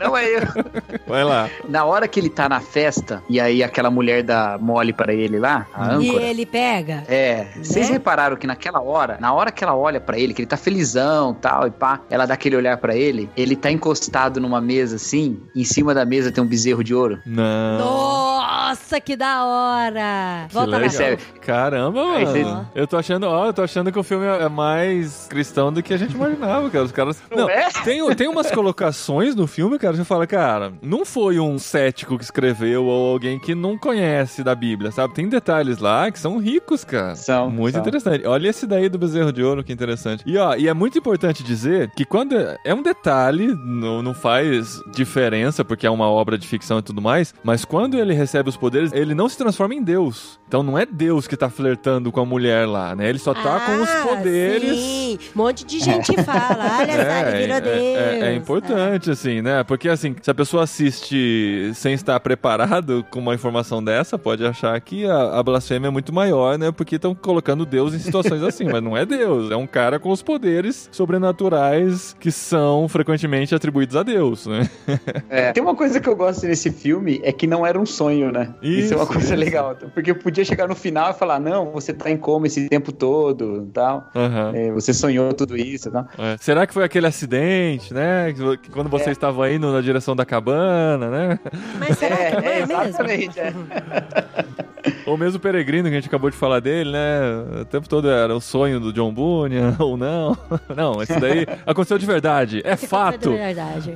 Não é erro. Vai lá. Na hora que ele tá na festa, e aí aquela mulher dá mole pra ele lá, a E âncora. ele pega. É, vocês Né? repararam que naquela hora, na hora que ela olha pra ele, que ele tá felizão tal, e pá, ela dá aquele olhar pra ele, ele tá encostado numa mesa assim, em cima da mesa tem um bezerro de ouro. Não. no Nossa, que da hora! Que Volta lá. legal. Percebe? Caramba, mano. Eu tô achando, ó, eu tô achando que o filme é mais cristão do que a gente imaginava, cara. Os caras. Não é? tem, tem umas colocações no filme, cara, que você fala, cara, não foi um cético que escreveu ou alguém que não conhece da Bíblia, sabe? Tem detalhes lá que são ricos, cara. São, Muito são. interessante. Olha esse daí do bezerro de ouro, que interessante. E ó, e é muito importante dizer que quando. É um detalhe, não, não faz diferença, porque é uma obra de ficção e tudo mais, mas quando ele recebe os poderes, ele não se transforma em Deus. Então não é Deus que tá flertando com a mulher lá, né? Ele só tá com os Ah, poderes. Sim, um monte de gente fala. Olha *laughs* só, ele virou é, Deus. é- é importante, assim, né? Porque, assim, se a pessoa assiste sem estar preparado com uma informação dessa, pode achar que a, a blasfêmia é muito maior, né? Porque estão colocando Deus em situações assim, mas não é Deus, é um cara com os poderes sobrenaturais que são frequentemente atribuídos a Deus, né? *laughs* É. Tem uma coisa que eu gosto nesse filme, é que não era um sonho, né? Isso, é uma Isso, coisa isso. legal. Porque podia chegar no final e falar, não, você tá em coma esse tempo todo tal. Aham. É, você sonhou tudo isso tal. É. Será que foi aquele acidente, né? Quando você estava indo na direção da cabana, né? Mas será que é, é, mesmo? exatamente. É. *laughs* Ou mesmo o Peregrino, que a gente acabou de falar dele, né? O tempo todo era o sonho do John Bunyan, *laughs* ou não. *laughs* Não, esse daí aconteceu de verdade. É fato. É verdade.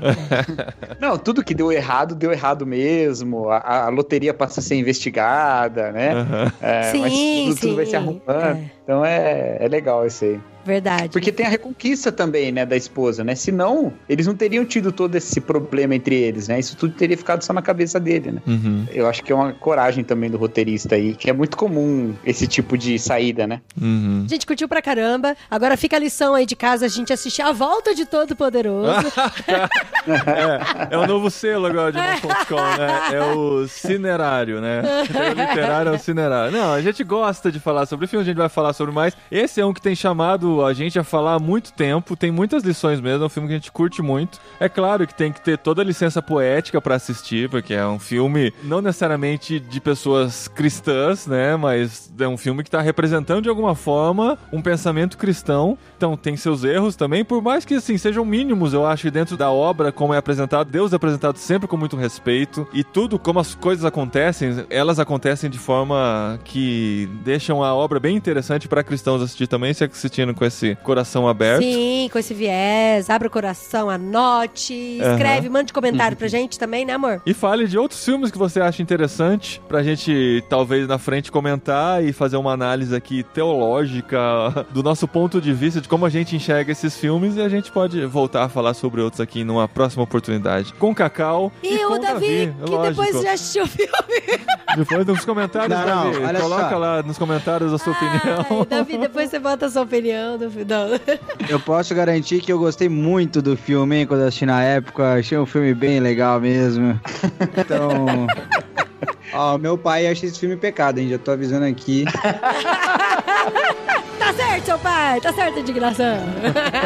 Não, tudo que deu errado, deu errado mesmo. A, a loteria passa a ser investigada, né? Aham. É, mas Sim, tudo, tudo vai sim, se arrumando. é. Então é, é legal isso aí. Verdade. Porque tem a reconquista também, né, da esposa, né? Senão, eles não teriam tido todo esse problema entre eles, né? Isso tudo teria ficado só na cabeça dele, né? Uhum, Eu acho que é uma coragem também do roteirista aí, que é muito comum esse tipo de saída, né? uhum. A gente curtiu pra caramba. Agora fica a lição aí de casa, a gente assistir a volta de Todo Poderoso. *laughs* É, é o novo selo agora de Irmãos.com, né? É o cinerário, né? Tem o literário, é o cinerário. Não, a gente gosta de falar sobre filme, a gente vai falar sobre mais. Esse é um que tem chamado a gente a falar há muito tempo, tem muitas lições mesmo, é um filme que a gente curte muito. É claro que tem que ter toda a licença poética pra assistir, porque é um filme não necessariamente de pessoas cristãs, né? Mas é um filme que tá representando de alguma forma um pensamento cristão. Então tem seus erros também, por mais que assim sejam mínimos, eu acho, dentro da obra como é apresentado, Deus é apresentado sempre com muito respeito e tudo como as coisas acontecem, elas acontecem de forma que deixam a obra bem interessante pra cristãos assistir também, se assistindo com esse coração aberto. Sim, com esse viés. Abre o coração, anote, escreve, mande comentário pra *laughs* gente também, né, amor? E fale de outros filmes que você acha interessante pra gente talvez na frente comentar e fazer uma análise aqui teológica *laughs* do nosso ponto de vista de como a gente enxerga esses filmes e a gente pode voltar a falar sobre outros aqui numa próxima oportunidade. Com Cacau e, E com o Davi, que lógico. depois já assistiu o filme. *laughs* Depois nos comentários, Não, não, Davi, olha coloca só. lá nos comentários a sua opinião. Ai, Davi, depois você bota a sua opinião *laughs* Eu posso garantir que eu gostei muito do filme, hein, quando eu assisti na época. Achei um filme bem legal mesmo. Então. *laughs* Ó, meu pai acha esse filme pecado, hein? Já tô avisando aqui. *laughs* Tá certo, seu pai. Tá certo a indignação.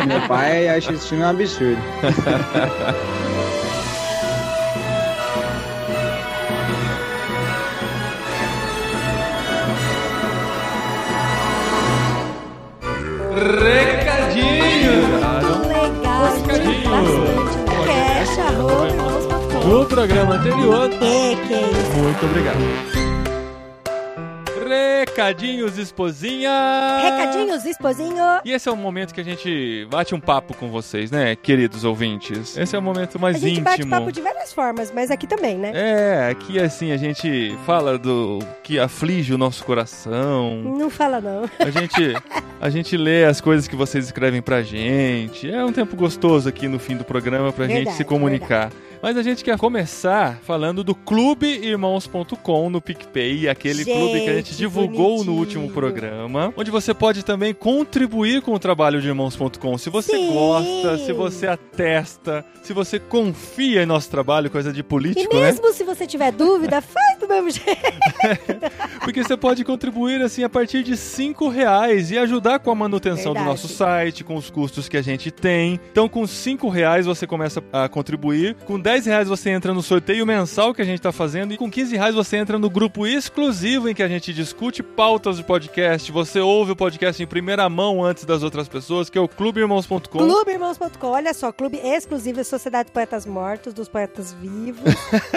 Meu pai acha esse filme um absurdo. Recadinho! Legal. Recadinho. Bastante. Cash, arroba. No programa anterior, É, que isso. muito obrigado. Recadinhos, esposinha! Recadinhos, esposinho. E esse é o momento que a gente bate um papo com vocês, né, queridos ouvintes? Esse é o momento mais A gente íntimo. bate papo de várias formas, mas aqui também, né? É, aqui assim a gente fala do que aflige o nosso coração. Não fala não. A gente, a gente lê as coisas que vocês escrevem pra gente. É um tempo gostoso aqui no fim do programa pra gente Verdade, se comunicar. Mas a gente quer começar falando do clubeirmãos.com no PicPay, aquele Gente, clube que a gente divulgou no bonitinho. último programa, onde você pode também contribuir com o trabalho de irmãos.com. Se você Sim. gosta, se você atesta, se você confia em nosso trabalho, coisa de E político, né? mesmo se você tiver dúvida, *laughs* faz do mesmo jeito. *laughs* Porque você pode contribuir assim a partir de 5 reais e ajudar com a manutenção Verdade. do nosso site, com os custos que a gente tem. Então, com 5 reais você começa a contribuir. Com 10 reais você entra no sorteio mensal que a gente tá fazendo. E com 15 reais você entra no grupo exclusivo em que a gente discute pautas de podcast. Você ouve o podcast em primeira mão antes das outras pessoas, que é o clubeirmãos.com. Clubeirmãos.com, olha só, clube exclusivo Sociedade de Poetas Mortos, dos Poetas Vivos.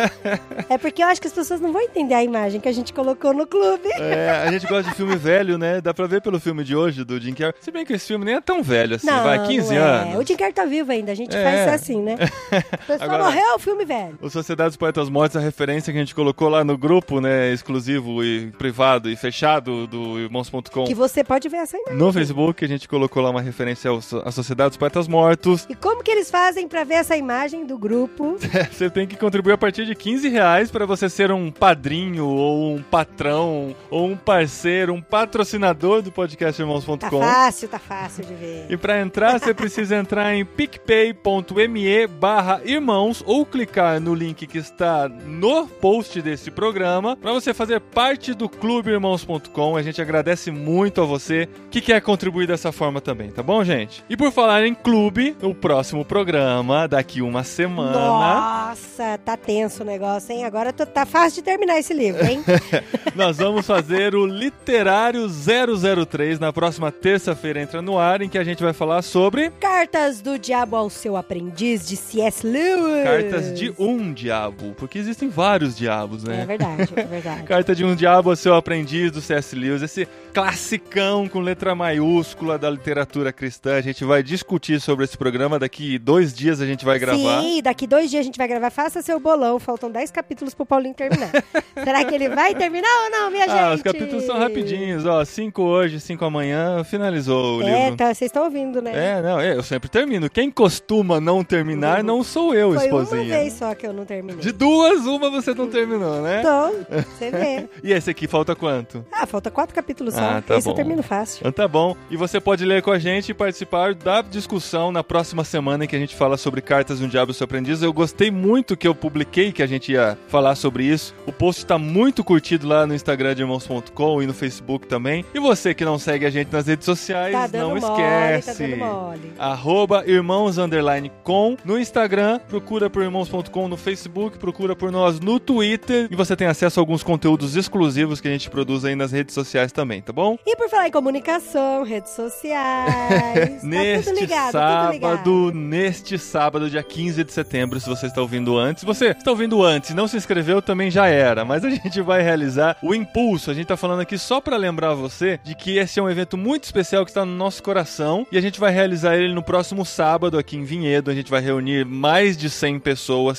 *laughs* é porque eu acho que as pessoas não vão entender a imagem que a gente colocou no clube. É, a gente gosta de filme velho, né? Dá pra ver pelo filme de hoje, do Jim Carrey. Se bem que esse filme nem é tão velho assim, não, vai, 15 não é. anos. O Jim Carrey tá vivo ainda, a gente É. faz assim, né? *laughs* O pessoal Agora- morreu, o filme velho. O Sociedade dos Poetas Mortos, a referência que a gente colocou lá no grupo, né, exclusivo e privado e fechado do irmãos.com. Que você pode ver essa imagem. No Facebook, a gente colocou lá uma referência à Sociedade dos Poetas Mortos. E como que eles fazem pra ver essa imagem do grupo? *laughs* Você tem que contribuir a partir de 15 reais para você ser um padrinho, ou um patrão, ou um parceiro, um patrocinador do podcast Tá irmãos.com. fácil, tá fácil de ver. E para entrar, você precisa entrar em *laughs* picpay.me barra irmãos ou clicar no link que está no post desse programa para você fazer parte do clubeirmãos.com. A gente agradece muito a você que quer contribuir dessa forma também, tá bom, gente? E por falar em clube, o próximo programa, daqui uma semana... Nossa, tá tenso o negócio, hein? Agora tá fácil de terminar. esse livro, hein? *laughs* Nós vamos fazer o Literário 003 na próxima terça-feira entra no ar, em que a gente vai falar sobre Cartas do Diabo ao seu aprendiz de C.S. Lewis. Cartas de um diabo, porque existem vários diabos, É né? verdade, é verdade. *laughs* Carta de um Diabo Seu Aprendiz, do C.S. Lewis, esse classicão com letra maiúscula da literatura cristã. A gente vai discutir sobre esse programa. Daqui dois dias a gente vai gravar. Sim, daqui dois dias a gente vai gravar. Faça seu bolão. Faltam 10 capítulos pro Paulinho terminar. *laughs* Será que ele vai terminar ou não, minha gente? Ah, os capítulos são rapidinhos, ó. Cinco hoje, cinco amanhã, finalizou o É, livro. tá, vocês estão ouvindo, né? É, não, é, eu sempre termino. Quem costuma não terminar não sou eu, Foi uma esposinha. vez só que eu não terminei. De duas, uma você não terminou, né? Então, *laughs* você vê. E esse aqui falta quanto? Ah, falta quatro capítulos só. Ah, tá Esse eu bom. termino fácil. Então tá bom. E você pode ler com a gente e participar da discussão na próxima semana em que a gente fala sobre Cartas de um Diabo e seu Aprendiz. Eu gostei muito que eu publiquei que a gente ia falar sobre isso. O post tá muito curtido lá no Instagram de irmãos.com e no Facebook também. E você que não segue a gente nas redes sociais, Tá não mole, esquece. tá dando mole. Arroba irmãos underline com no Instagram, procura por irmãos.com no Facebook, procura por nós no Twitter e você tem acesso a alguns conteúdos exclusivos que a gente produz aí nas redes sociais também, tá bom? E por falar em comunicação, redes sociais. *laughs* tá neste ligado, sábado, neste sábado, dia 15 de setembro, se você está ouvindo antes. Você está ouvindo antes e não se inscreveu, também já era. Mas a gente vai realizar o Impulso. A gente está falando aqui só para lembrar você de que esse é um evento muito especial que está no nosso coração. E a gente vai realizar ele no próximo sábado aqui em Vinhedo. A gente vai reunir mais de 100 pessoas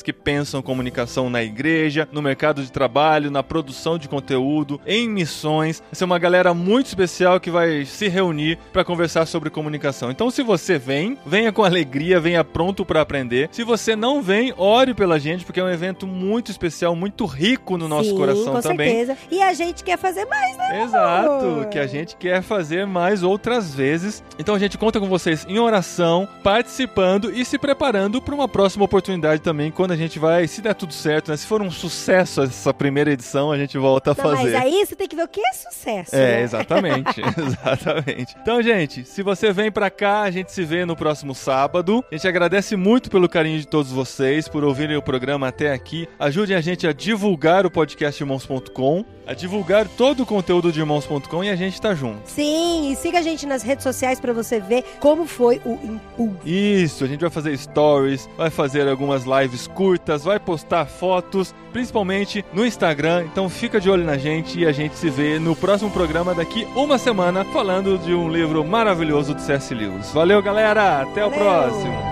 que pensam comunicação na igreja, no mercado de trabalho, na produção de conteúdo, em missões. Vai ser uma galera muito especial que vai se reunir para conversar sobre comunicação. Então, se você vem, venha com alegria, venha pronto para aprender. Se você não vem, ore pela gente, porque é um evento muito especial, muito rico no nosso Sim, coração com também. certeza. E a gente quer fazer mais, né? Exato, amor? que a gente quer fazer mais outras vezes. Então a gente conta com vocês em oração, participando e se preparando para uma próxima oportunidade também, quando a gente vai, se der tudo certo, né? Se for um sucesso essa primeira edição, a gente volta a Não, mas fazer. aí você tem que ver o que é sucesso. É, né? exatamente, *laughs* exatamente. Então, gente, se você vem pra cá, a gente se vê no próximo sábado. A gente agradece muito pelo carinho de todos vocês, por ouvirem o programa até aqui. Ajudem a gente a divulgar o podcast irmãos.com, a divulgar todo o conteúdo de irmãos.com e a gente tá junto. Sim, e siga a gente nas redes sociais pra você ver como foi o impulso. Isso, a gente vai fazer stories, vai fazer algumas lives curtas, vai postar fotos, principalmente no Instagram. Então fica de olho na gente e a gente se vê no próximo programa daqui uma semana falando de um livro maravilhoso do C.S. Lewis. Valeu, galera! Até o Valeu! próximo!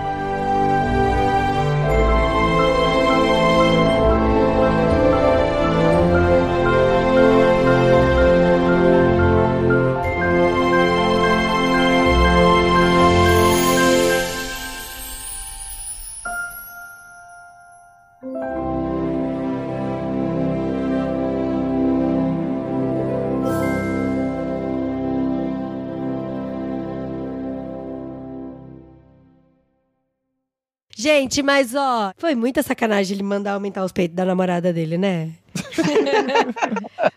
Gente, mas ó, foi muita sacanagem ele mandar aumentar os peitos da namorada dele, né?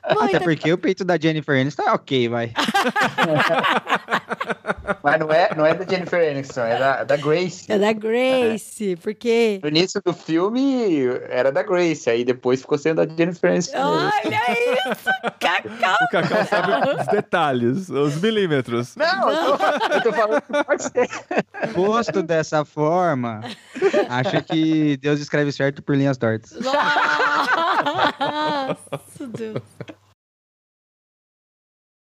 Até Muita porque o peito da Jennifer Aniston tá ok, vai. *laughs* Mas não é, não é da Jennifer Aniston, é da, da Grace. É da Grace, porque. No início do filme era da Grace, aí depois ficou sendo da Jennifer Aniston. Olha isso, Cacau! O Cacau sabe os detalhes, os milímetros. Não, eu tô, eu tô falando que pode ser. Posto dessa forma, acho que Deus escreve certo por linhas tortas. Nossa, *laughs* Deus.